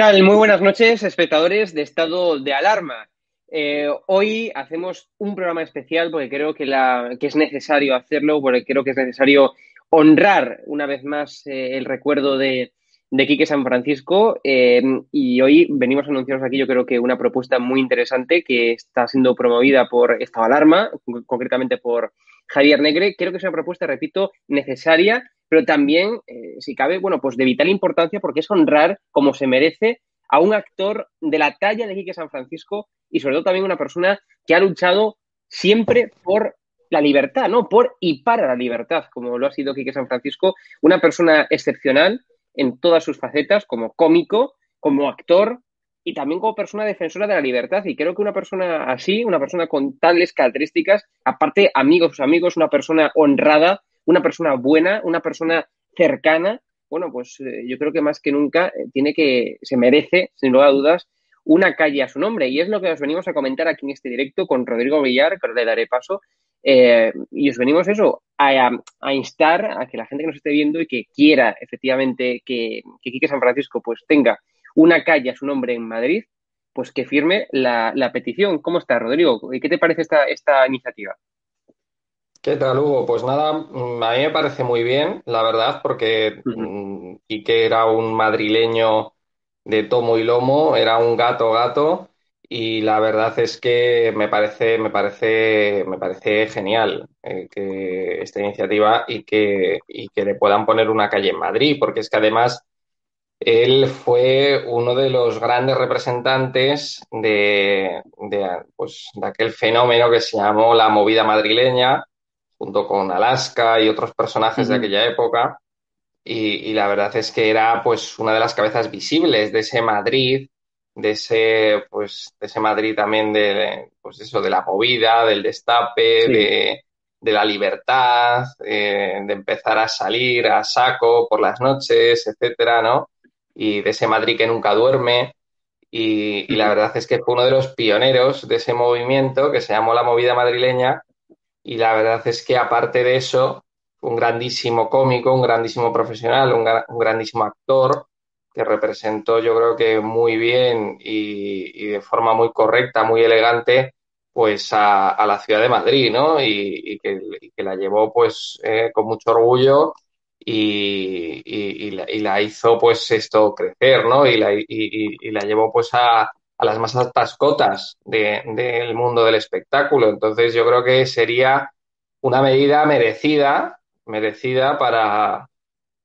Muy buenas noches, espectadores de estado de alarma. Eh, hoy hacemos un programa especial porque creo que, es necesario hacerlo, porque creo que es necesario honrar una vez más eh, el recuerdo de, de Quique San Francisco. Eh, y hoy venimos a anunciaros aquí, yo creo que una propuesta muy interesante que está siendo promovida por Estado de Alarma, concretamente por Javier Negre. Creo que es una propuesta, repito, necesaria pero también, eh, si cabe, bueno, pues de vital importancia porque es honrar como se merece a un actor de la talla de Quique San Francisco y sobre todo también una persona que ha luchado siempre por la libertad, ¿no? Por y para la libertad, como lo ha sido Quique San Francisco, una persona excepcional en todas sus facetas, como cómico, como actor y también como persona defensora de la libertad. Y creo que una persona así, una persona con tales características, aparte amigos, amigos, una persona honrada, una persona buena, una persona cercana, bueno, pues eh, yo creo que más que nunca eh, tiene que, se merece, sin lugar a dudas, una calle a su nombre. Y es lo que os venimos a comentar aquí en este directo con Rodrigo Villar, que le daré paso. Eh, y os venimos eso, a, instar a que la gente que nos esté viendo y que quiera efectivamente que, que Quique San Francisco pues tenga una calle a su nombre en Madrid, pues que firme la, la petición. ¿Cómo está, Rodrigo? ¿Qué te parece esta, esta iniciativa? ¿Qué tal, Hugo? Pues nada, mm, a mí me parece muy bien, la verdad, porque mm, Quique era un madrileño de tomo y lomo, era un gato gato, y la verdad es que me parece, me parece, me parece genial eh, que esta iniciativa y que, y que le puedan poner una calle en Madrid, porque es que además él fue uno de los grandes representantes de, de, pues, de aquel fenómeno que se llamó la movida madrileña junto con Alaska y otros personajes de aquella época. Y, la verdad es que era pues una de las cabezas visibles de ese Madrid, de ese, pues, de ese Madrid también de, pues eso, de la movida, del destape, de, de, la libertad, eh, de empezar a salir a saco por las noches, etcétera, ¿no? Y de ese Madrid que nunca duerme. Y, y, la verdad es que fue uno de los pioneros de ese movimiento que se llamó la movida madrileña y la verdad es que aparte de eso, un grandísimo cómico, un grandísimo profesional, un, grandísimo actor que representó yo creo que muy bien y, de forma muy correcta, muy elegante, pues a, la ciudad de Madrid, ¿no? Y, que, la llevó pues eh, con mucho orgullo y, la, hizo pues esto crecer, ¿no? Y la, la llevó pues a, a las más altas cotas del mundo del espectáculo. Entonces yo creo que sería una medida merecida, merecida para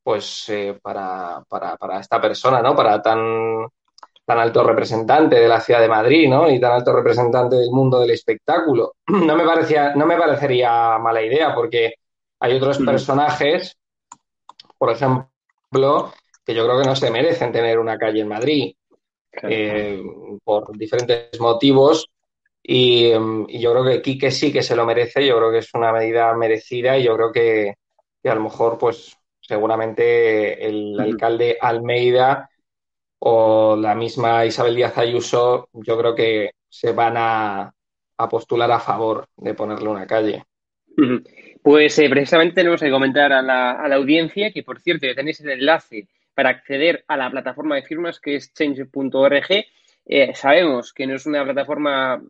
pues eh, para, para, para, esta persona, ¿no? Para tan, tan alto representante de la ciudad de Madrid, ¿no? Y tan alto representante del mundo del espectáculo. No me parecía, no me parecería mala idea, porque hay otros personajes por ejemplo, que yo creo que no se merecen tener una calle en Madrid eh, por diferentes motivos. Y, yo creo que Quique sí que se lo merece, yo creo que es una medida merecida y yo creo que, a lo mejor, pues seguramente el alcalde Almeida o la misma Isabel Díaz Ayuso, yo creo que se van a, postular a favor de ponerle una calle. Pues eh, precisamente tenemos que comentar a la, audiencia que, por cierto, tenéis el enlace para acceder a la plataforma de firmas que es change.org. Eh, sabemos que no es una plataforma,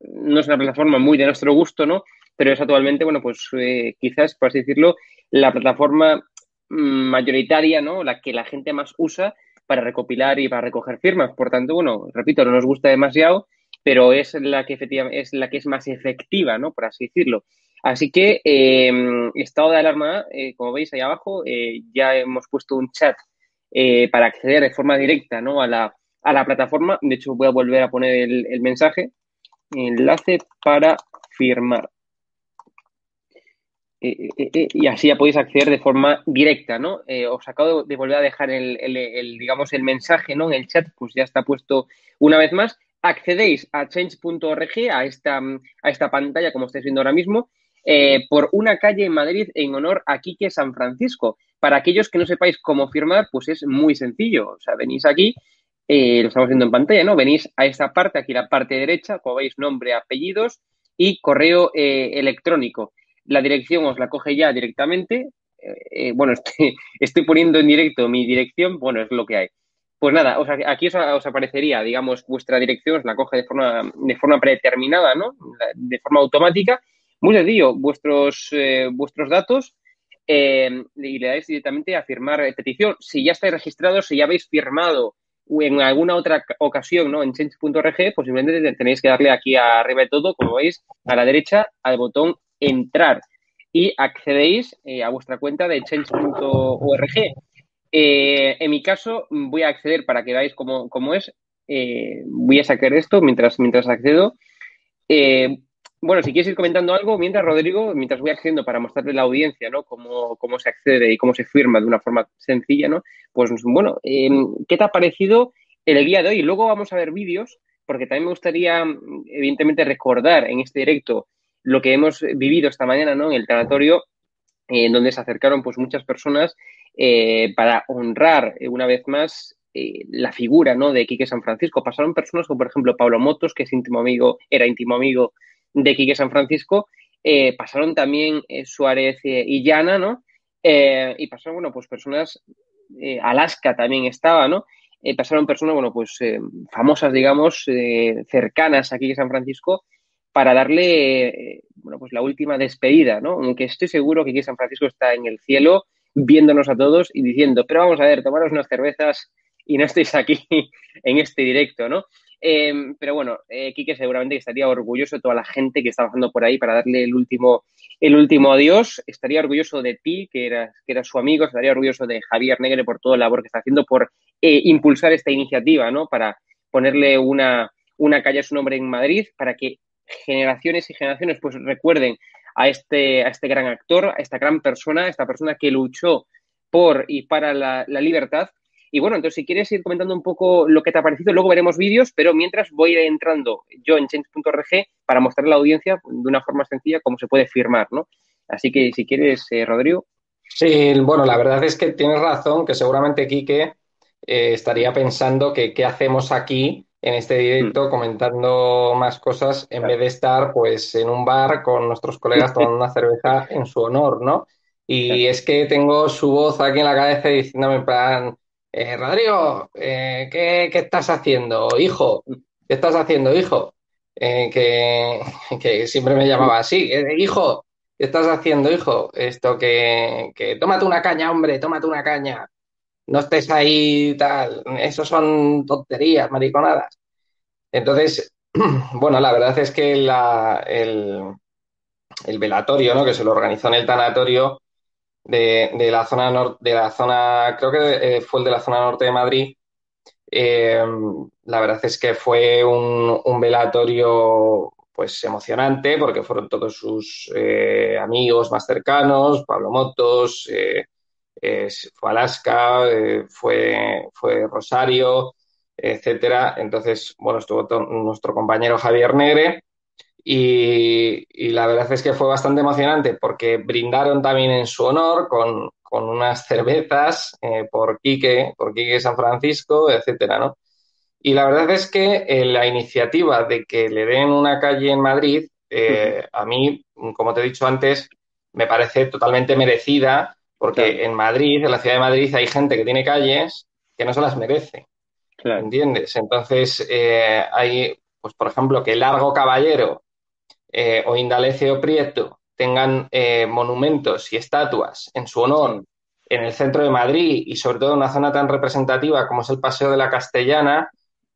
no es una plataforma muy de nuestro gusto, ¿no? Pero es actualmente, bueno, pues eh, quizás, por así decirlo, la plataforma mayoritaria, ¿no? La que la gente más usa para recopilar y para recoger firmas. Por tanto, bueno, repito, no nos gusta demasiado, pero es la que efectivamente es la que es más efectiva, ¿no? Por así decirlo. Así que, em, estado de alarma, eh, como veis ahí abajo, eh, ya hemos puesto un chat eh, para acceder de forma directa ¿no? a, la, a la plataforma. De hecho, voy a volver a poner el, el mensaje. Enlace para firmar. Y así ya podéis acceder de forma directa, ¿no? os acabo de volver a dejar el, el, digamos, el mensaje, ¿no? En el chat, pues ya está puesto una vez más. Accedéis a change.org, a esta, a esta pantalla, como estáis viendo ahora mismo, eh, por una calle en Madrid en honor a Quique San Francisco. Para aquellos que no sepáis cómo firmar, pues es muy sencillo. O sea, venís aquí, eh, lo estamos viendo en pantalla, ¿no? Venís a esta parte, aquí la parte derecha, como veis, nombre, apellidos y correo eh, electrónico. La dirección os la coge ya directamente. bueno, estoy, poniendo en directo mi dirección, bueno, es lo que hay. Pues nada, aquí os, aparecería, digamos, vuestra dirección, os la coge de forma, de forma predeterminada, ¿no? De forma automática muy sencillo, vuestros, eh, vuestros datos eh, y le dais directamente a firmar petición. Si ya estáis registrados, si ya habéis firmado en alguna otra ocasión ¿no? en change.org, posiblemente tenéis que darle aquí arriba de todo, como veis, a la derecha, al botón entrar y accedéis eh, a vuestra cuenta de change.org. en mi caso, voy a acceder para que veáis cómo, cómo es. voy a sacar esto mientras, mientras accedo. Bueno, si quieres ir comentando algo, mientras Rodrigo, mientras voy accediendo para mostrarle a la audiencia, ¿no? Cómo, cómo se accede y cómo se firma de una forma sencilla, ¿no? Pues bueno, em, ¿qué te ha parecido el día de hoy? Luego vamos a ver vídeos, porque también me gustaría, evidentemente, recordar en este directo lo que hemos vivido esta mañana, ¿no? En el tanatorio, en donde se acercaron pues muchas personas eh, para honrar eh, una vez más eh, la figura, ¿no? De Quique San Francisco. Pasaron personas como, por ejemplo, Pablo Motos, que es íntimo amigo, era íntimo amigo de Quique San Francisco, eh, pasaron también eh, Suárez eh, y Llana, ¿no? y pasaron, bueno, pues personas, Alaska también estaba, ¿no? pasaron personas, bueno, pues famosas, digamos, cercanas a Quique San Francisco para darle, bueno, pues la última despedida, ¿no? Aunque estoy seguro que Quique San Francisco está en el cielo viéndonos a todos y diciendo, pero vamos a ver, tomaros unas cervezas y no estéis aquí en este directo, ¿no? Em, pero bueno, eh, Quique seguramente estaría orgulloso de toda la gente que está bajando por ahí para darle el último, el último adiós. Estaría orgulloso de ti, que eras, que era su amigo. Estaría orgulloso de Javier Negre por toda la labor que está haciendo, por eh, impulsar esta iniciativa, ¿no? Para ponerle una, una calle a su nombre en Madrid, para que generaciones y generaciones pues recuerden a este, a este gran actor, a esta gran persona, a esta persona que luchó por y para la, libertad y bueno, entonces si quieres ir comentando un poco lo que te ha parecido, luego veremos vídeos, pero mientras voy entrando yo en change.org para mostrar a la audiencia de una forma sencilla cómo se puede firmar, ¿no? Así que si quieres, eh, Rodrigo. Sí, bueno, la verdad es que tienes razón, que seguramente Quique eh, estaría pensando que qué hacemos aquí en este directo mm. comentando más cosas en vez de estar pues en un bar con nuestros colegas tomando una cerveza en su honor, ¿no? Y es que tengo su voz aquí en la cabeza diciéndome en plan, eh, Rodrigo, eh, ¿qué, estás haciendo, hijo? ¿Qué estás haciendo, hijo? Eh, que, que, siempre me llamaba así, hijo, ¿qué estás haciendo, hijo? Esto que, que tómate una caña, hombre, tómate una caña no estés ahí tal, eso son tonterías, mariconadas. Entonces, bueno, la verdad es que el, el, velatorio, ¿no? Que se lo organizó en el tanatorio de, de la zona norte, de la zona, creo que eh, fue el de la zona norte de Madrid. Eh, la verdad es que fue un, un, velatorio pues emocionante porque fueron todos sus eh, amigos más cercanos, Pablo Motos, fue Alaska, eh, fue, fue Rosario, etcétera. Entonces, bueno, estuvo nuestro compañero Javier Negre y, la verdad es que fue bastante emocionante porque brindaron también en su honor con, unas cervezas eh, por Quique, por Quique San Francisco, etcétera, ¿no? Y la verdad es que eh, la iniciativa de que le den una calle en Madrid, a mí, como te he dicho antes, me parece totalmente merecida porque en Madrid, en la ciudad de Madrid, hay gente que tiene calles que no se las merece. ¿Entiendes? Entonces, eh, hay, pues por ejemplo, que Largo Caballero eh, o Indalecio Prieto tengan eh, monumentos y estatuas en su honor en el centro de Madrid y sobre todo en una zona tan representativa como es el Paseo de la Castellana,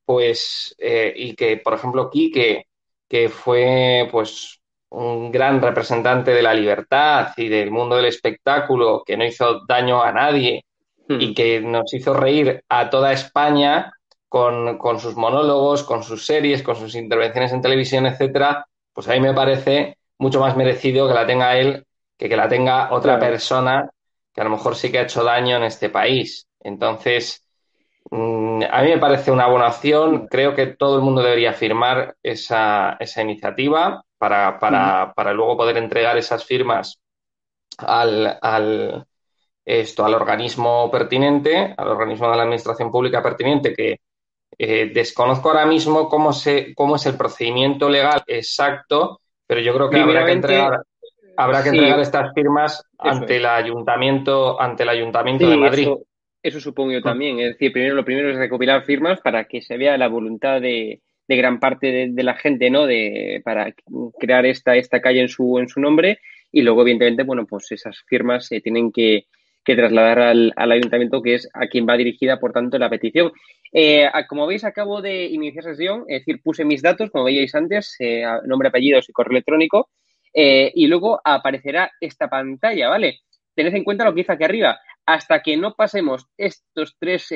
pues, y que, por ejemplo, Quique, que fue, pues, un gran representante de la libertad y del mundo del espectáculo que no hizo daño a nadie y hmm. que nos hizo reír a toda España con, sus monólogos, con sus series, con sus intervenciones en televisión, etcétera, pues a mí me parece mucho más merecido que la tenga él que que la tenga otra persona que a lo mejor sí que ha hecho daño en este país. Entonces, mm, a mí me parece una buena opción. Creo que todo el mundo debería firmar esa, esa iniciativa para, para, para luego poder entregar esas firmas al, al, esto, al organismo pertinente, al organismo de la administración pública pertinente, que eh, desconozco ahora mismo cómo, se, cómo es el procedimiento legal exacto, pero yo creo que habrá que entregar, habrá que entregar estas firmas ante el ayuntamiento, ante el ayuntamiento de Madrid. Eso, supongo yo también. Es decir, primero lo primero es recopilar firmas para que se vea la voluntad de, de gran parte de, la gente, ¿no? De, para crear esta, esta calle en su, en su nombre y luego, evidentemente, bueno, pues esas firmas se tienen que, trasladar al, ayuntamiento, que es a quien va dirigida, por tanto, la petición. Eh, como veis, acabo de iniciar sesión, es decir, puse mis datos, como veíais antes, eh, nombre, apellidos y correo electrónico, eh, y luego aparecerá esta pantalla, ¿vale? Tened en cuenta lo que dice aquí arriba. Hasta que no pasemos estos tres,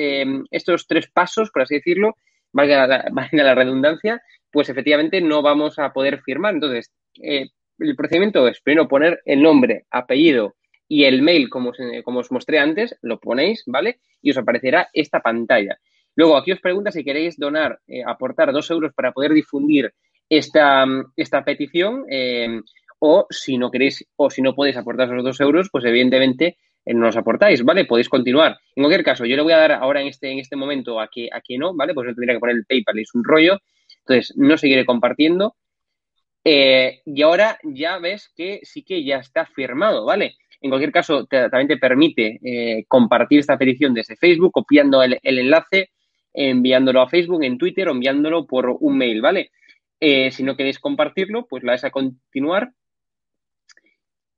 estos tres pasos, por así decirlo, valga la, redundancia, pues efectivamente no vamos a poder firmar. Entonces, eh, el procedimiento es primero poner el nombre, apellido y el mail, como, como os mostré antes, lo ponéis, ¿vale? Y os aparecerá esta pantalla. Luego, aquí os pregunta si queréis donar, eh, aportar dos euros para poder difundir esta, esta petición, eh, o si no queréis, o si no podéis aportar esos dos euros, pues evidentemente eh, nos aportáis, ¿vale? Podéis continuar. En cualquier caso, yo le voy a dar ahora en este, en este momento a que, a no, ¿vale? Pues yo tendría que poner el PayPal es un rollo. Entonces, no seguiré compartiendo. Eh, y ahora ya ves que sí que ya está firmado, ¿vale? En cualquier caso, también te permite eh, compartir esta petición desde Facebook, copiando el, enlace, enviándolo a Facebook, en Twitter o enviándolo por un mail, ¿vale? si no queréis compartirlo, pues la es a continuar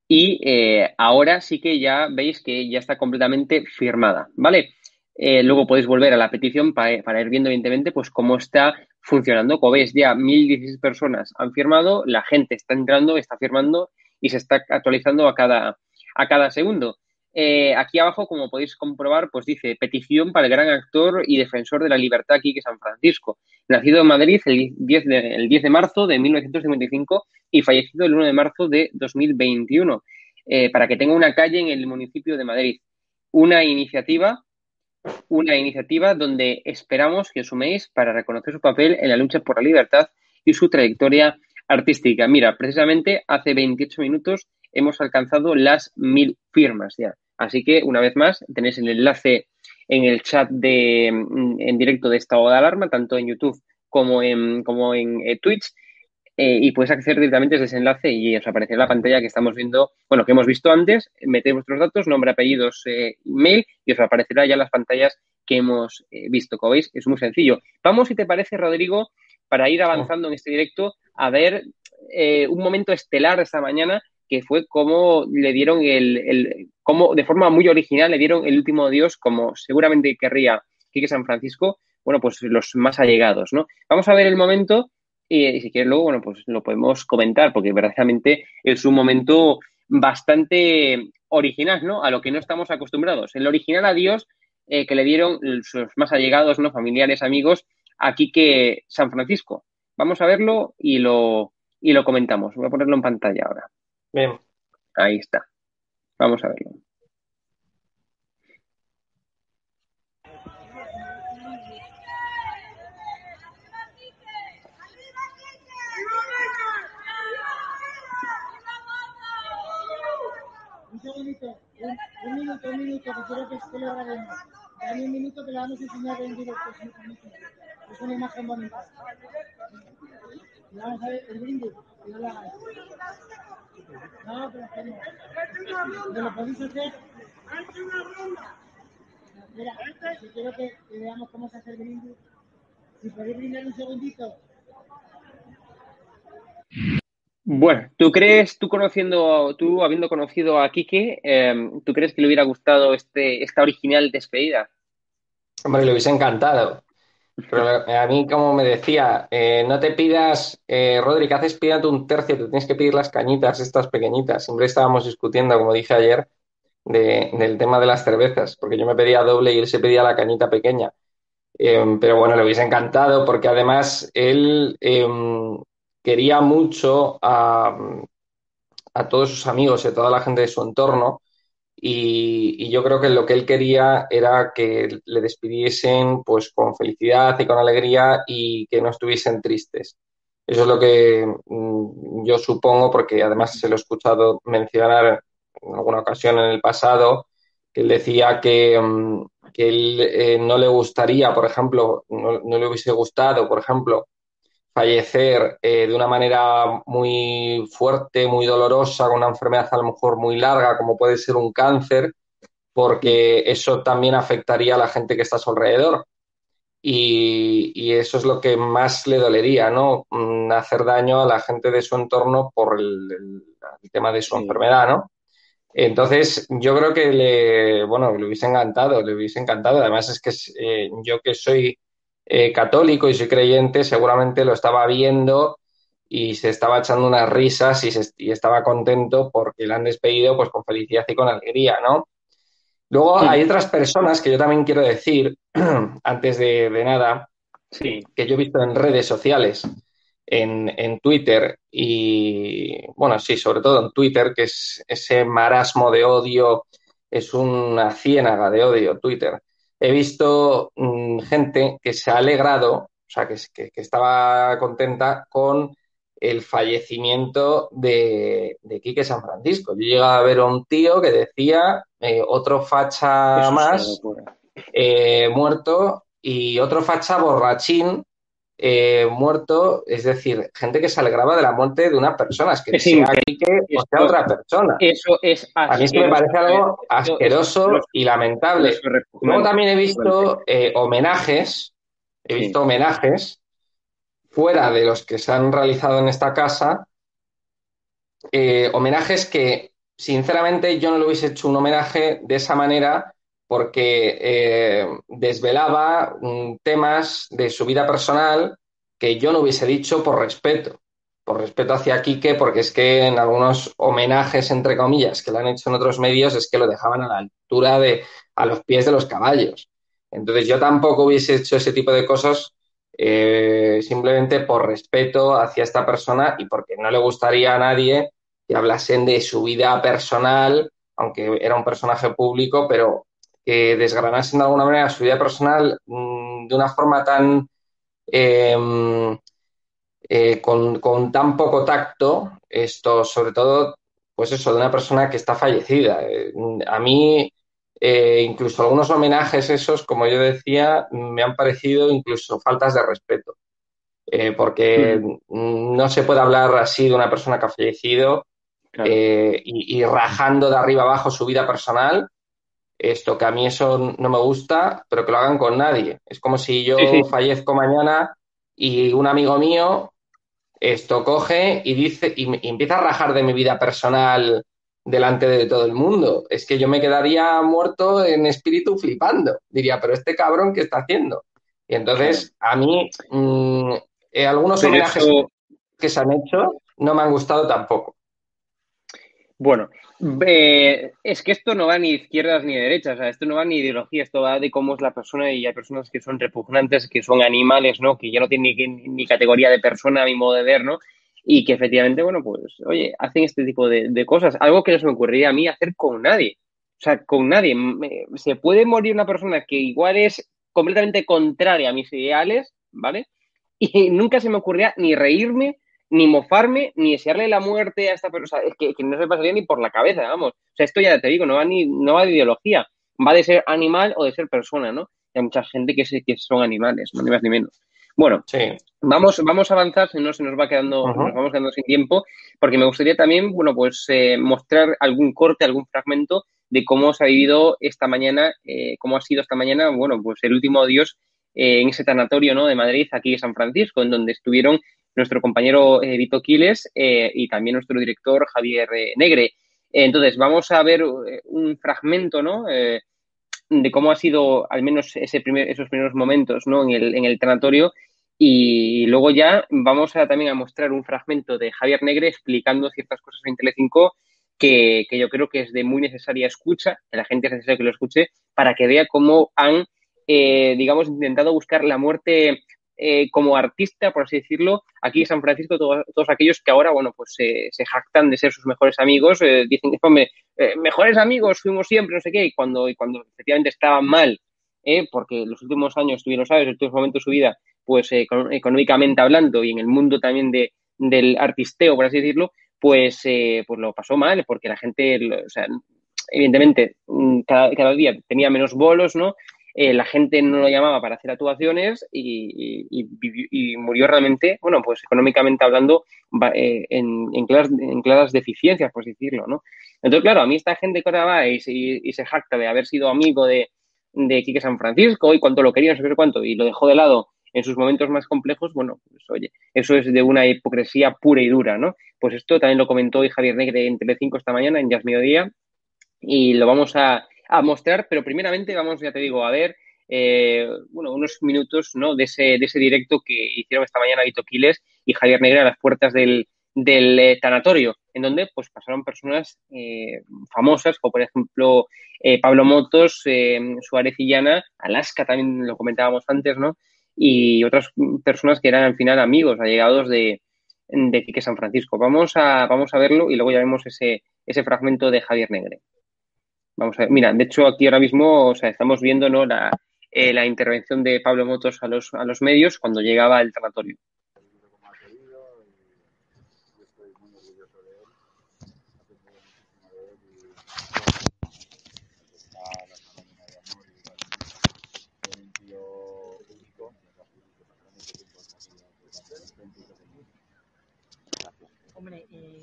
y eh, ahora sí que ya veis que ya está completamente firmada, ¿vale? Eh, luego podéis volver a la petición para, ir viendo, evidentemente, pues cómo está funcionando. Como veis, ya 1.016 personas han firmado, la gente está entrando, está firmando y se está actualizando a cada, a cada segundo. Eh, aquí abajo, como podéis comprobar, pues dice petición para el gran actor y defensor de la libertad Quique San Francisco, nacido en Madrid el 10 de, el 10 de marzo de 1955 y fallecido el 1 de marzo de 2021, eh, para que tenga una calle en el municipio de Madrid. Una iniciativa, una iniciativa donde esperamos que suméis para reconocer su papel en la lucha por la libertad y su trayectoria artística. Mira, precisamente hace 28 minutos hemos alcanzado las mil firmas ya. Así que, una vez más, tenéis el enlace en el chat de, en directo de estado de alarma, tanto en YouTube como en, como en eh, Twitch. Eh, y puedes acceder directamente a ese enlace y os aparecerá la pantalla que estamos viendo, bueno, que hemos visto antes. Metéis vuestros datos, nombre, apellidos, email y os aparecerá ya las pantallas que hemos visto. Como veis, es muy sencillo. Vamos, si te parece, Rodrigo, para ir avanzando en este directo, a ver un momento estelar esta mañana que fue como le dieron el, el, como de forma muy original le dieron el último dios como seguramente querría Quique San Francisco, bueno, pues los más allegados, ¿no? Vamos a ver el momento y, si quieres luego, bueno, pues lo podemos comentar porque verdaderamente es un momento bastante original, ¿no? A lo que no estamos acostumbrados. El original adiós eh, que le dieron sus más allegados, ¿no? Familiares, amigos, a Quique San Francisco. Vamos a verlo y lo, y lo comentamos. Voy a ponerlo en pantalla ahora. Bien. Ahí está. Vamos a verlo. Un segundito, un, un, minuto, un minuto, que quiero que, que lo grabemos. Dame un minuto que le vamos a enseñar en directo. Es una imagen bonita. Y vamos a ver el brindis, que no lo hagáis. No, pero hacemos. ¿Me lo podéis hacer? Mira, si quiero que, que, veamos cómo se hace el brindis. Si podéis brindar un segundito. Bueno, ¿tú crees, tú conociendo, tú habiendo conocido a Quique, eh, ¿tú crees que le hubiera gustado este, esta original despedida? Hombre, le hubiese encantado. Pero a mí, como me decía, eh, no te pidas, eh, Rodri, que haces pídate un tercio, te tienes que pedir las cañitas, estas pequeñitas. Siempre estábamos discutiendo, como dije ayer, de, del tema de las cervezas, porque yo me pedía doble y él se pedía la cañita pequeña. Eh, pero bueno, le hubiese encantado, porque además él em, quería mucho a, a todos sus amigos y a toda la gente de su entorno y, yo creo que lo que él quería era que le despidiesen pues con felicidad y con alegría y que no estuviesen tristes. Eso es lo que mm, yo supongo, porque además se lo he escuchado mencionar en alguna ocasión en el pasado, que él decía que, mm, que él eh, no le gustaría, por ejemplo, no, no, le hubiese gustado, por ejemplo, fallecer eh, de una manera muy fuerte, muy dolorosa, con una enfermedad a lo mejor muy larga, como puede ser un cáncer, porque eso también afectaría a la gente que está a su alrededor. Y, y eso es lo que más le dolería, ¿no? Mm, hacer daño a la gente de su entorno por el, el, el tema de su sí. enfermedad, ¿no? Entonces, yo creo que le, bueno, le hubiese encantado, le hubiese encantado. Además, es que eh, yo que soy eh, católico y soy creyente, seguramente lo estaba viendo y se estaba echando unas risas y, se, y, estaba contento porque le han despedido pues con felicidad y con alegría, ¿no? Luego sí. hay otras personas que yo también quiero decir, antes de, de nada, sí. que yo he visto en redes sociales, en, en, Twitter y, bueno, sí, sobre todo en Twitter, que es ese marasmo de odio, es una ciénaga de odio, Twitter he visto mmm, gente que se ha alegrado, o sea, que, que, que, estaba contenta con el fallecimiento de, de Quique San Francisco. Yo llegaba a ver a un tío que decía eh, otro facha Eso más eh, muerto y otro facha borrachín eh, muerto, es decir, gente que se alegraba de la muerte de una persona, es que es sea Quique o sea otra persona. Eso es asqueroso. A mí me parece algo asqueroso eso, y lamentable. Luego también he visto eh, homenajes, he sí. visto homenajes fuera de los que se han realizado en esta casa, eh, homenajes que sinceramente yo no le hubiese hecho un homenaje de esa manera porque eh, desvelaba temas de su vida personal que yo no hubiese dicho por respeto, por respeto hacia Quique, porque es que en algunos homenajes, entre comillas, que le han hecho en otros medios, es que lo dejaban a la altura de, a los pies de los caballos. Entonces yo tampoco hubiese hecho ese tipo de cosas eh, simplemente por respeto hacia esta persona y porque no le gustaría a nadie que hablasen de su vida personal, aunque era un personaje público, pero que desgranasen de alguna manera su vida personal mmm, de una forma tan eh, eh, con, con, tan poco tacto, esto sobre todo, pues eso, de una persona que está fallecida. Eh, a mí, incluso algunos homenajes esos, como yo decía, me han parecido incluso faltas de respeto. eh, porque no se puede hablar así de una persona que ha fallecido eh, y, rajando de arriba abajo su vida personal. Esto, que a mí eso no me gusta, pero que lo hagan con nadie. Es como si yo fallezco mañana y un amigo mío esto coge y dice y, empieza a rajar de mi vida personal delante de todo el mundo. Es que yo me quedaría muerto en espíritu flipando. Diría, pero este cabrón, ¿qué está haciendo? Y entonces, a mí, mm, eh, algunos homenajes que se han hecho no me han gustado tampoco. Bueno, es que esto no va ni izquierdas ni derechas, o sea, esto no va ni ideología, esto va de cómo es la persona y hay personas que son repugnantes, que son animales, ¿no? Que ya no tienen ni, categoría de persona a mi modo de ver, ¿no? Y que efectivamente, bueno, pues, oye, hacen este tipo de, cosas, algo que no se me ocurriría a mí hacer con nadie. O sea, con nadie. Se puede morir una persona que igual es completamente contraria a mis ideales, ¿vale? Y nunca se me ocurría ni reírme, ni mofarme, ni desearle la muerte a esta persona. Es que, no se pasaría ni por la cabeza, vamos. O sea, esto ya te digo, no va, ni, no va de ideología. Va de ser animal o de ser persona, ¿no? hay mucha gente que, que son animales, no ni más ni menos. Bueno, vamos, vamos a avanzar, si no se nos va quedando, nos vamos quedando sin tiempo, porque me gustaría también, bueno, pues eh, mostrar algún corte, algún fragmento de cómo se ha vivido esta mañana, eh, cómo ha sido esta mañana, bueno, pues el último adiós eh, en ese tanatorio, ¿no? De Madrid, aquí en San Francisco, en donde estuvieron nuestro compañero eh, Vito Quiles eh, y también nuestro director Javier eh, Negre. entonces, vamos a ver un fragmento, ¿no? de cómo ha sido al menos ese primer, esos primeros momentos, ¿no? En el, en el tanatorio y luego ya vamos a también a mostrar un fragmento de Javier Negre explicando ciertas cosas en Telecinco que, que yo creo que es de muy necesaria escucha, que la gente es necesario que lo escuche, para que vea cómo han, digamos, intentado buscar la muerte eh, como artista, por así decirlo, aquí en San Francisco, todos, aquellos que ahora, bueno, pues se jactan de ser sus mejores amigos, eh, dicen, hombre, eh, mejores amigos fuimos siempre, no sé qué, y cuando, y cuando efectivamente estaban mal, porque los últimos años, tú bien lo sabes, en últimos momentos de su vida, pues económicamente hablando y en el mundo también de, del artisteo, por así decirlo, pues, pues lo pasó mal, porque la gente, o sea, evidentemente, mm, cada, cada día tenía menos bolos, ¿no? Eh, la gente no lo llamaba para hacer actuaciones y, murió realmente, bueno, pues económicamente hablando, eh, en, claras, deficiencias, por decirlo, ¿no? Entonces, claro, a mí esta gente que ahora va y, se jacta de haber sido amigo de, de Quique San Francisco y cuánto lo quería, no sé cuánto, y lo dejó de lado en sus momentos más complejos, bueno, pues oye, eso es de una hipocresía pura y dura, ¿no? Pues esto también lo comentó hoy Javier Negre en Telecinco esta mañana, en Jazz Mediodía, y lo vamos a, a mostrar, pero primeramente vamos, ya te digo, a ver eh, bueno, unos minutos ¿no? de, ese, de ese directo que hicieron esta mañana Vito Quiles y Javier Negra a las puertas del, del eh, tanatorio, en donde pues pasaron personas eh, famosas, como por ejemplo Pablo Motos, Suárez Illana, Alaska también lo comentábamos antes, ¿no? Y otras personas que eran al final amigos, allegados de, de Quique San Francisco. Vamos a, vamos a verlo y luego ya vemos ese, ese fragmento de Javier Negre. Vamos a ver, mira, de hecho aquí ahora mismo, o sea, estamos viendo ¿no? la, eh, la intervención de Pablo Motos a los, a los medios cuando llegaba al tanatorio. Hombre, eh,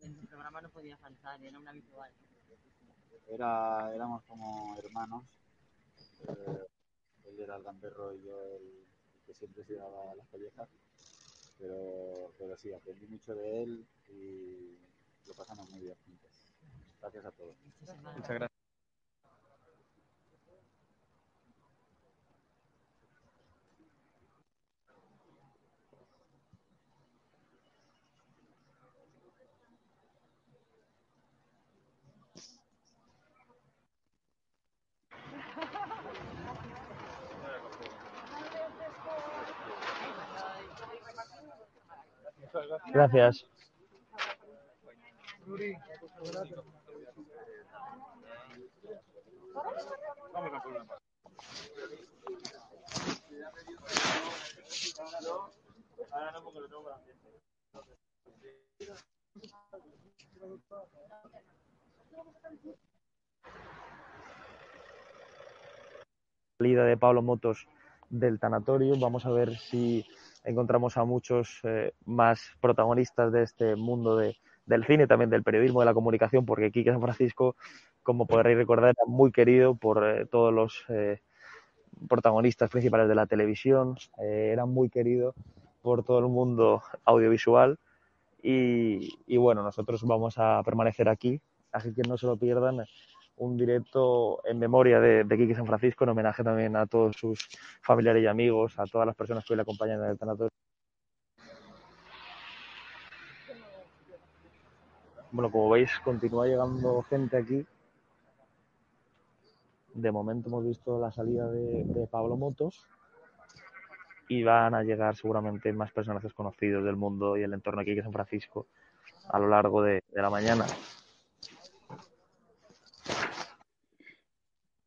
en el programa no podía faltar, era un habitual. Era, éramos como hermanos. Eh, él era el gamberro y yo el, que siempre se daba las collejas. Pero, pero sí, aprendí mucho de él y lo pasamos muy bien juntos. Gracias a todos. Muchas gracias. Gracias. Salida de Pablo Motos del tanatorio. Vamos a ver si encontramos a muchos eh, más protagonistas de este mundo de, del cine, también del periodismo, de la comunicación, porque Quique San Francisco, como podréis recordar, era muy querido por eh, todos los eh, protagonistas principales de la televisión, era muy querido por todo el mundo audiovisual. Y, y, bueno, nosotros vamos a permanecer aquí, así que no se lo pierdan un directo en memoria de, de Quique San Francisco, en homenaje también a todos sus familiares y amigos, a todas las personas que hoy le acompañan en el tanatorio. Bueno, como veis, continúa llegando gente aquí. De momento hemos visto la salida de, Pablo Motos y van a llegar seguramente más personajes conocidos del mundo y el entorno aquí de San Francisco a lo largo de la mañana.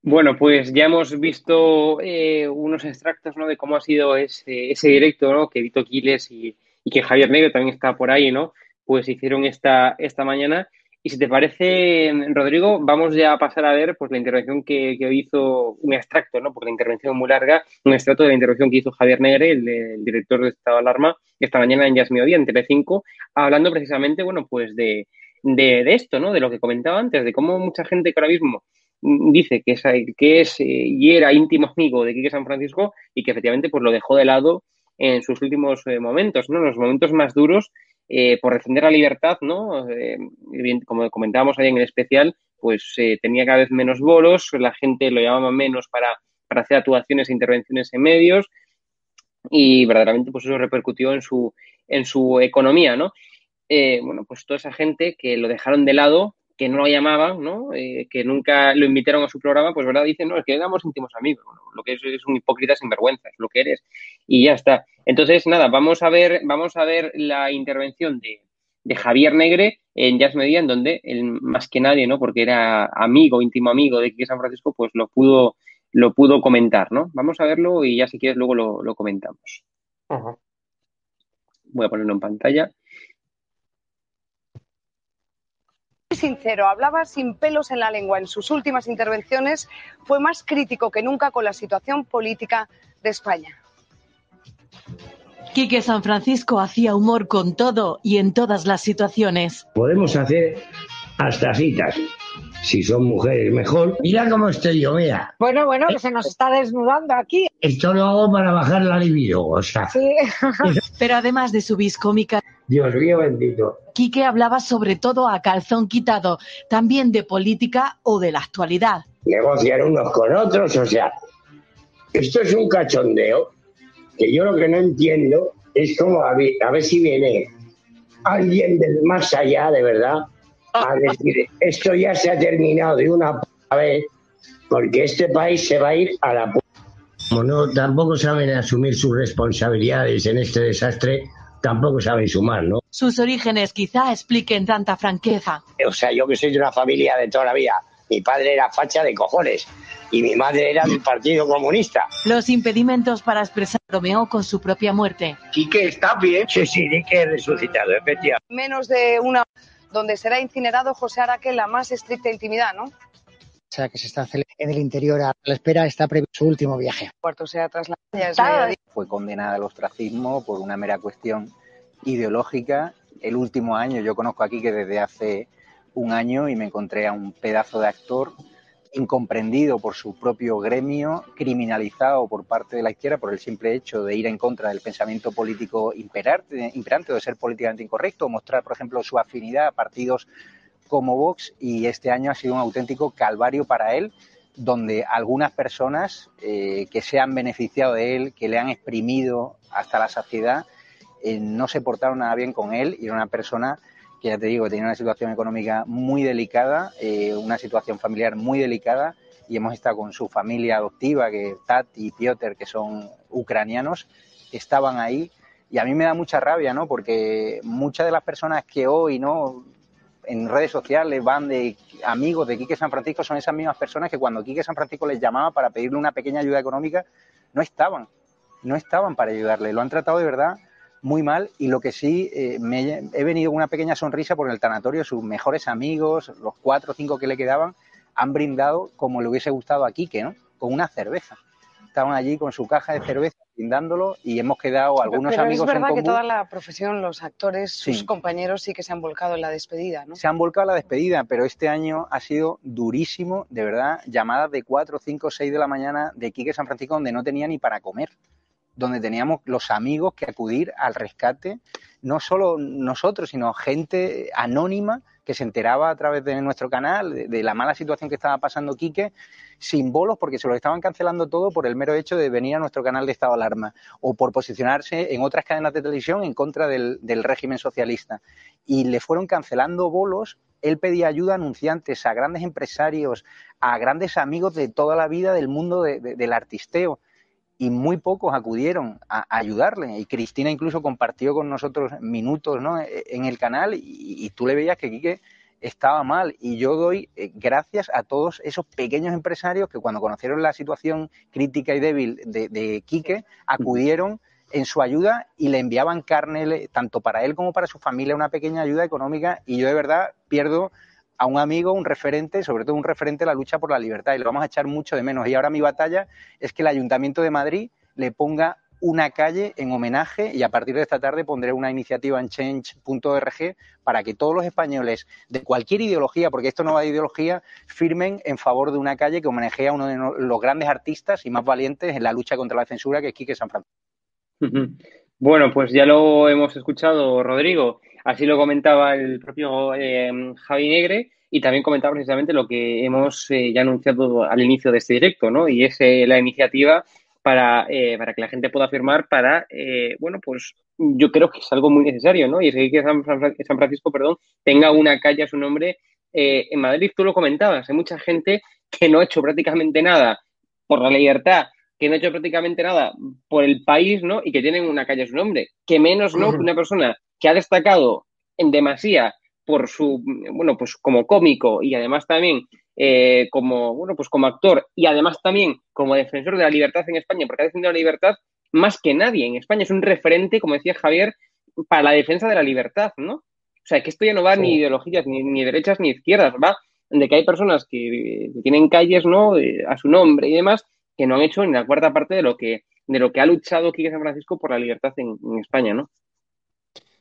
Bueno, pues ya hemos visto eh, unos extractos ¿no? de cómo ha sido ese, ese directo ¿no? que Vito Quiles y, que Javier Negro también está por ahí, ¿no? Pues hicieron esta, esta mañana. Y si te parece, Rodrigo, vamos ya a pasar a ver pues, la intervención que, hizo, un extracto, ¿no? porque la intervención es muy larga, un extracto de la intervención que hizo Javier Negre, el, el director de Estado de Alarma, esta mañana en Jazz Mediodía, en Telecinco, hablando precisamente, bueno, pues de, de, de esto, ¿no? De lo que comentaba antes, de cómo mucha gente que ahora mismo dice que es, que es eh, y era íntimo amigo de Quique San Francisco y que efectivamente pues lo dejó de lado en sus últimos eh, momentos, ¿no? En los momentos más duros eh, por defender la libertad, ¿no? Como comentábamos ahí en el especial, pues tenía cada vez menos bolos, la gente lo llamaba menos para, para hacer actuaciones e intervenciones en medios y verdaderamente pues eso repercutió en su, en su economía, ¿no? bueno, pues toda esa gente que lo dejaron de lado que no lo llamaban, ¿no? Eh, que nunca lo invitaron a su programa, pues verdad dicen, no, es que éramos íntimos amigos, lo que es, es un hipócrita sin vergüenza, es lo que eres, y ya está. Entonces, nada, vamos a ver, vamos a ver la intervención de, de Javier Negre en Jazz Media, en donde él, más que nadie, ¿no? Porque era amigo, íntimo amigo de Quique San Francisco, pues lo pudo, lo pudo comentar, ¿no? Vamos a verlo y ya si quieres luego lo, lo comentamos. Voy a ponerlo en pantalla. Sincero, hablaba sin pelos en la lengua. En sus últimas intervenciones fue más crítico que nunca con la situación política de España. Quique San Francisco hacía humor con todo y en todas las situaciones. Podemos hacer hasta citas. Si son mujeres, mejor. Mira cómo estoy yo, mira. Bueno, bueno, que se nos está desnudando aquí. Esto lo hago para bajar la libido, o sea. Sí. Pero además de su vis cómica, Dios mío bendito. Quique hablaba sobre todo a calzón quitado, también de política o de la actualidad. Negociar unos con otros, o sea, esto es un cachondeo que yo lo que no entiendo es como a ver, a ver si viene alguien del más allá, de verdad, a decir, esto ya se ha terminado de una vez, porque este país se va a ir a la Como no, tampoco saben asumir sus responsabilidades en este desastre, tampoco saben sumar, ¿no? Sus orígenes quizá expliquen tanta franqueza. O sea, yo que soy de una familia de toda la vida, mi padre era facha de cojones y mi madre era del Partido Comunista. Los impedimentos para expresar Romeo con su propia muerte. Quique está bien. Sí, sí, Quique resucitado, efectivamente. Menos de una donde será incinerado José Araque en la más estricta intimidad, ¿no? O sea, que se está en el interior a la espera, está previsto su último viaje. Cuarto sea trasladado. Fue condenada al ostracismo por una mera cuestión ideológica. El último año, yo conozco aquí que desde hace un año y me encontré a un pedazo de actor incomprendido por su propio gremio, criminalizado por parte de la izquierda por el simple hecho de ir en contra del pensamiento político imperante, imperante de ser políticamente incorrecto, mostrar, por ejemplo, su afinidad a partidos como Vox. Y este año ha sido un auténtico calvario para él, donde algunas personas eh, que se han beneficiado de él, que le han exprimido hasta la saciedad, eh, no se portaron nada bien con él y era una persona que ya te digo, tenía una situación económica muy delicada, eh, una situación familiar muy delicada y hemos estado con su familia adoptiva, que Tat y Piotr, que son ucranianos, estaban ahí y a mí me da mucha rabia, ¿no? Porque muchas de las personas que hoy, ¿no? En redes sociales van de amigos de Quique San Francisco son esas mismas personas que cuando Quique San Francisco les llamaba para pedirle una pequeña ayuda económica, no estaban, no estaban para ayudarle, lo han tratado de verdad muy mal y lo que sí eh, me he venido con una pequeña sonrisa por el tanatorio, sus mejores amigos, los cuatro o cinco que le quedaban, han brindado como le hubiese gustado a Quique, ¿no? Con una cerveza. estaban allí con su caja de cerveza brindándolo y hemos quedado algunos Pero amigos es verdad en que toda la profesión, los actores, sus Sí. compañeros sí que se han volcado en la despedida, ¿no? Se han volcado a la despedida, pero este año ha sido durísimo, de verdad, llamadas de 4, 5, 6 de la mañana de Quique San Francisco donde no tenía ni para comer, donde teníamos los amigos que acudir al rescate, no solo nosotros, sino gente anónima que se enteraba a través de nuestro canal de, la mala situación que estaba pasando Quique, sin bolos porque se lo estaban cancelando todo por el mero hecho de venir a nuestro canal de estado de alarma o por posicionarse en otras cadenas de televisión en contra del, régimen socialista. Y le fueron cancelando bolos. Él pedía ayuda a anunciantes, a grandes empresarios, a grandes amigos de toda la vida del mundo de- de- del artisteo y muy pocos acudieron a, ayudarle. Y Cristina incluso compartió con nosotros minutos ¿no? E- en el canal y, tú le veías que Quique estaba mal. Y yo doy eh, gracias a todos esos pequeños empresarios que cuando conocieron la situación crítica y débil de, de Quique, acudieron en su ayuda y le enviaban carne, tanto para él como para su familia, una pequeña ayuda económica. Y yo de verdad pierdo a un amigo, un referente, sobre todo un referente de la lucha por la libertad, y lo vamos a echar mucho de menos. Y ahora mi batalla es que el Ayuntamiento de Madrid le ponga una calle en homenaje y a partir de esta tarde pondré una iniciativa en change.org para que todos los españoles de cualquier ideología, porque esto no va de ideología, firmen en favor de una calle que homenajea a uno de los grandes artistas y más valientes en la lucha contra la censura, que es Quique San Francisco. Bueno, pues ya lo hemos escuchado, Rodrigo. Así lo comentaba el propio eh, Javi Negre y también comentaba precisamente lo que hemos eh, ya anunciado al inicio de este directo, ¿no? Y es eh, la iniciativa para, eh, para que la gente pueda firmar para, bueno, pues yo creo que es algo muy necesario, ¿no? Y es que San, San Francisco, perdón, tenga una calle a su nombre en Madrid. Tú lo comentabas, hay mucha gente que no ha hecho prácticamente nada por la libertad, que no ha hecho prácticamente nada por el país, ¿no? Y que tienen una calle a su nombre. Que menos, ¿no? Que una persona que ha destacado en demasía por su, bueno, pues como cómico y además también eh, como, bueno, pues como actor y además también como defensor de la libertad en España, porque ha defendido la libertad más que nadie en España. Es un referente, como decía Javier, para la defensa de la libertad, ¿no? O sea, que esto ya no va ni ideologías, ni, ni derechas ni izquierdas, va de que hay personas que, que tienen calles, ¿no? A su nombre y demás, que no han hecho ni la cuarta parte de lo que, de lo que ha luchado Quique San Francisco por la libertad en, España, ¿no?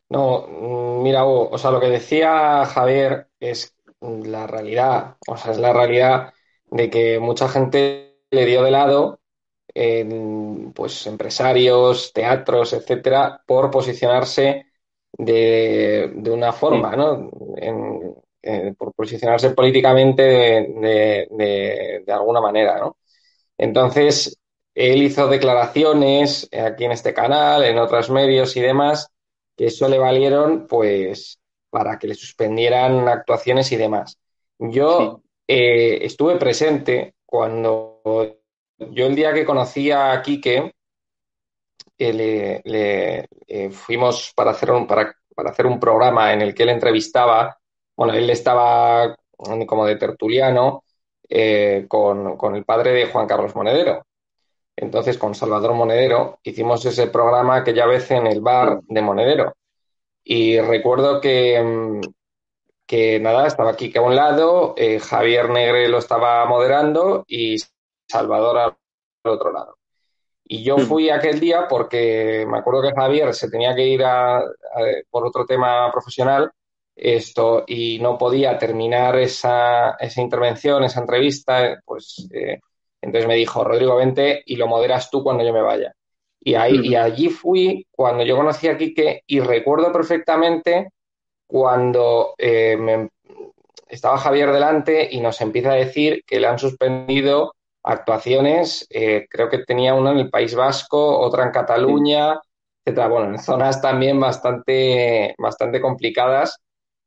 No, mm, mira, o sea, lo que decía Javier es la realidad, o sea, es la realidad de que mucha gente le dio de lado, pues empresarios, teatros, etcétera, por posicionarse de, una forma, ¿no? Eh, por posicionarse políticamente de alguna manera, ¿no? Entonces, él hizo declaraciones aquí en este canal, en otros medios y demás, que eso le valieron, pues, para que le suspendieran actuaciones y demás. Yo eh, estuve presente cuando yo el día que conocí a Quique, eh, le, le, eh, fuimos para hacer un, para, para hacer un programa en el que él entrevistaba, bueno, él estaba como de tertuliano eh, con, con el padre de Juan Carlos Monedero. Entonces, con Salvador Monedero, hicimos ese programa aquella vez en el bar de Monedero. Y recuerdo que, mm, que nada, estaba Quique a un lado, eh, Javier Negre lo estaba moderando y Salvador al otro lado. Y yo fui aquel día porque me acuerdo que Javier se tenía que ir a- a- por otro tema profesional esto y no podía terminar esa, esa intervención, esa entrevista, pues eh, entonces me dijo, Rodrigo, vente y lo moderas tú cuando yo me vaya. Y, ahí, y allí fui cuando yo conocí a Quique y recuerdo perfectamente cuando eh, me- estaba Javier delante y nos empieza a decir que le han suspendido actuaciones, eh, creo que tenía una en el País Vasco, otra en Cataluña, etcétera. Bueno, en zonas también bastante, bastante complicadas.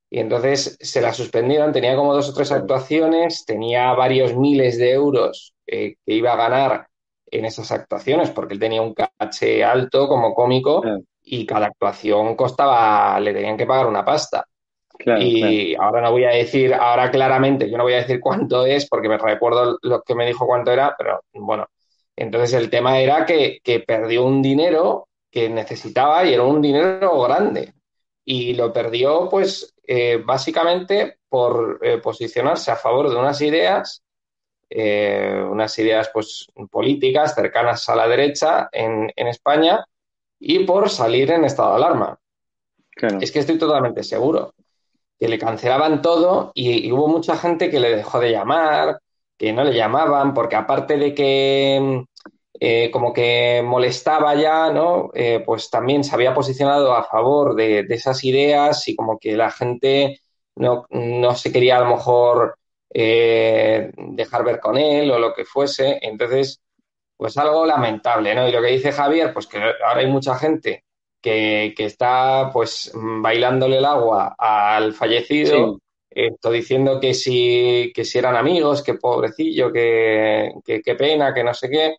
Y entonces se la suspendieron, tenía como dos o tres actuaciones, tenía varios miles de euros eh, que iba a ganar en esas actuaciones, porque él tenía un caché alto como cómico y cada actuación costaba, le tenían que pagar una pasta. Claro, y ahora no voy a decir, ahora claramente, yo no voy a decir cuánto es, porque me recuerdo lo que me dijo cuánto era, pero bueno, entonces el tema era que, que perdió un dinero que necesitaba y era un dinero grande. Y lo perdió, pues, eh, básicamente por eh, posicionarse a favor de unas ideas eh, unas ideas pues, políticas cercanas a la derecha en, en España y por salir en estado de alarma. Es que estoy totalmente seguro que le cancelaban todo y, y, hubo mucha gente que le dejó de llamar, que no le llamaban, porque aparte de que eh, como que molestaba ya, ¿no? Eh, pues también se había posicionado a favor de, de, esas ideas y como que la gente no, no se quería a lo mejor eh, dejar ver con él o lo que fuese. Entonces, pues algo lamentable, ¿no? Y lo que dice Javier, pues que ahora hay mucha gente que, que está pues bailándole el agua al fallecido. Sí. Esto diciendo que si, que si eran amigos, que pobrecillo, que, que, que pena, que no sé qué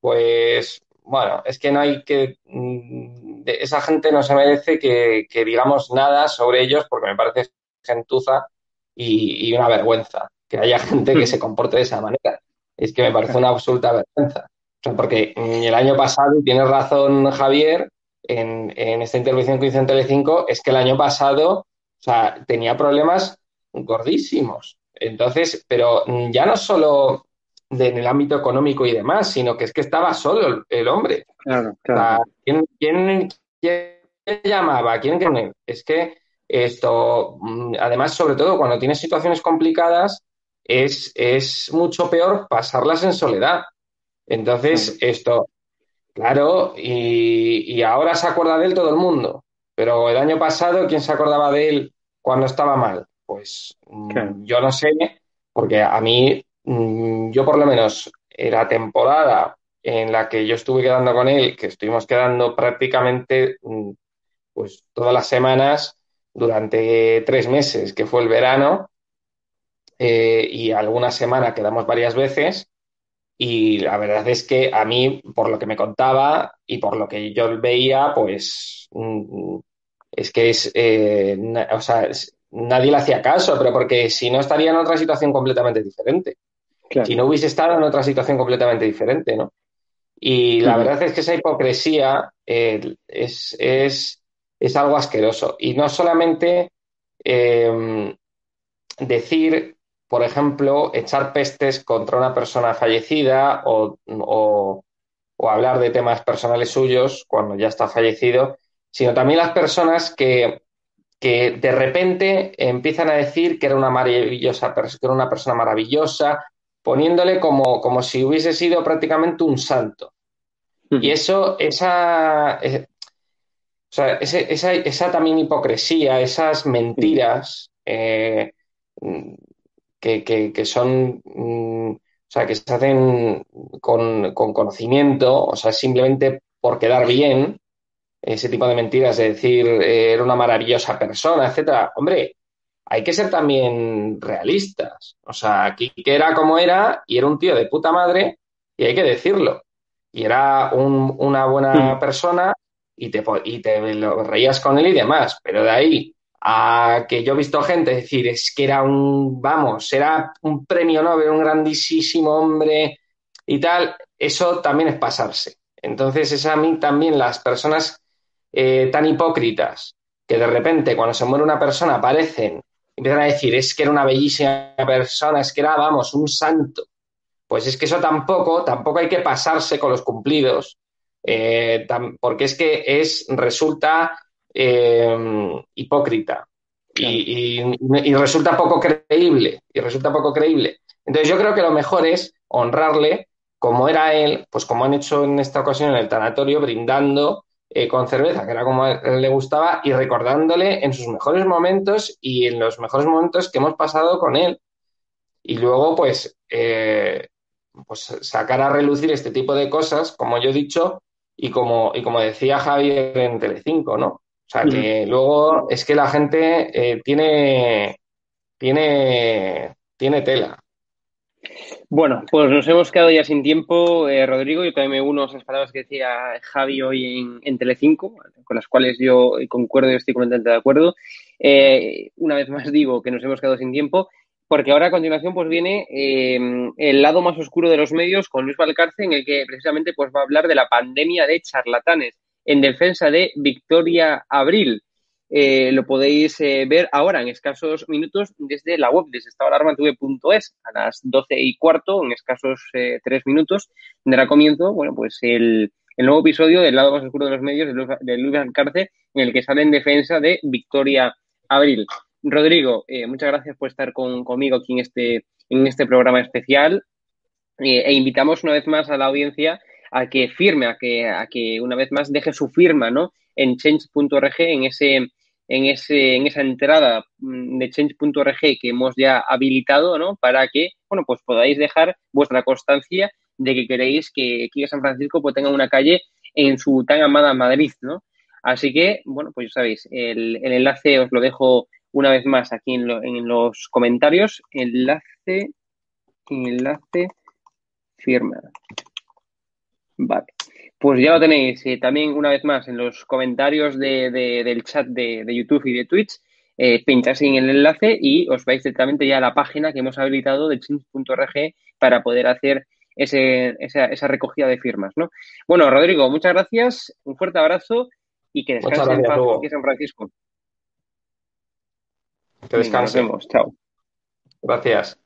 pues bueno, es que no hay que. mm, Esa gente no se merece que, que digamos nada sobre ellos porque me parece gentuza y, y, una vergüenza que haya gente que se comporte de esa manera. Es que me parece una absoluta vergüenza. O sea, porque el año pasado, y tienes razón Javier, en, en esta intervención que hizo en Telecinco, es que el año pasado, o sea, tenía problemas gordísimos. Entonces, pero ya no solo de, en el ámbito económico y demás, sino que es que estaba solo el, el hombre. Claro, claro. O sea, ¿quién, quién, quién, llamaba? ¿Quién, quién? Es que esto, mm, además, sobre todo cuando tienes situaciones complicadas, es, es mucho peor pasarlas en soledad. Entonces, esto, claro, y, y, ahora se acuerda de él todo el mundo. Pero el año pasado, ¿quién se acordaba de él cuando estaba mal? Pues mm, claro. yo no sé, porque a mí Mm, yo por lo menos la temporada en la que yo estuve quedando con él, que estuvimos quedando prácticamente mm, pues todas las semanas durante tres meses, que fue el verano, eh, y alguna semana quedamos varias veces, y la verdad es que a mí, por lo que me contaba y por lo que yo veía, pues mm, es que es, eh, o sea, nadie le hacía caso, pero porque si no estaría en otra situación completamente diferente. Claro. Si no hubiese estado en otra situación completamente diferente, ¿no? Y la verdad es que esa hipocresía eh, es, es, es, algo asqueroso. Y no solamente eh, decir, por ejemplo, echar pestes contra una persona fallecida o, o, o, hablar de temas personales suyos cuando ya está fallecido, sino también las personas que, que de repente empiezan a decir que era una maravillosa, que era una persona maravillosa, poniéndole como, como si hubiese sido prácticamente un santo. Mm. Y eso, esa, o sea, ese, esa, esa, también hipocresía, esas mentiras eh, que, que, que, son, mm, o sea, que se hacen con, con, conocimiento, o sea, simplemente por quedar bien, ese tipo de mentiras, de decir, eh, era una maravillosa persona, etcétera. Hombre, hay que ser también realistas. O sea, Quique era como era y era un tío de puta madre y hay que decirlo. Y era un, una buena persona y te, y te lo reías con él y demás. Pero de ahí a que yo he visto gente decir es que era un, vamos, era un premio Nobel, un grandísimo hombre y tal, eso también es pasarse. Entonces es a mí también las personas eh, tan hipócritas que de repente cuando se muere una persona aparecen empiezan a decir, es que era una bellísima persona, es que era, vamos, un santo. Pues es que eso tampoco, tampoco hay que pasarse con los cumplidos, eh, porque es que es, resulta eh, hipócrita y, y, y, resulta poco creíble, y resulta poco creíble. Entonces yo creo que lo mejor es honrarle como era él, pues como han hecho en esta ocasión en el tanatorio, brindando eh, con cerveza, que era como le gustaba, y recordándole en sus mejores momentos y en los mejores momentos que hemos pasado con él. Y luego, pues, eh, pues sacar a relucir este tipo de cosas, como yo he dicho, y como, y como decía Javier en Telecinco, ¿no? O sea, que luego es que la gente eh, tiene, tiene, tiene tela. Bueno, pues nos hemos quedado ya sin tiempo, eh, Rodrigo. Yo también me uno a esas palabras que decía Javi hoy en, Telecinco, con las cuales yo concuerdo y estoy completamente de acuerdo. Eh, una vez más digo que nos hemos quedado sin tiempo, porque ahora a continuación pues viene eh, el lado más oscuro de los medios con Luis Valcarce, en el que precisamente pues va a hablar de la pandemia de charlatanes en defensa de Victoria Abril. Eh, lo podéis eh, ver ahora en escasos minutos desde la web, desde estadoalarmatv.es a las 12 y cuarto, en escasos eh, tres minutos, dará comienzo, bueno, pues el, el, nuevo episodio del lado más oscuro de los medios de Luis, Alcarce, en el que sale en defensa de Victoria Abril. Rodrigo, muchas gracias por estar con, conmigo aquí en este, en este programa especial e invitamos una vez más a la audiencia a que firme, a que, a que una vez más deje su firma ¿no? en change.org, en, ese, en, ese, en esa entrada mm, de change.org que hemos ya habilitado ¿no? para que bueno, pues podáis dejar vuestra constancia de que queréis que aquí San Francisco pues, tenga una calle en su tan amada Madrid. ¿no? Así que, bueno, pues ya sabéis, el, el enlace os lo dejo una vez más aquí en, en los comentarios. Enlace, enlace, firma. Vale. Pues ya lo tenéis eh, también una vez más en los comentarios de, del chat de, YouTube y de Twitch. Eh, pincháis en el enlace y os vais directamente ya a la página que hemos habilitado de change.org para poder hacer ese, esa, esa, recogida de firmas. ¿no? Bueno, Rodrigo, muchas gracias, un fuerte abrazo y que descansen en paz aquí San Francisco. Que descansen. Nos vemos, chao. Gracias.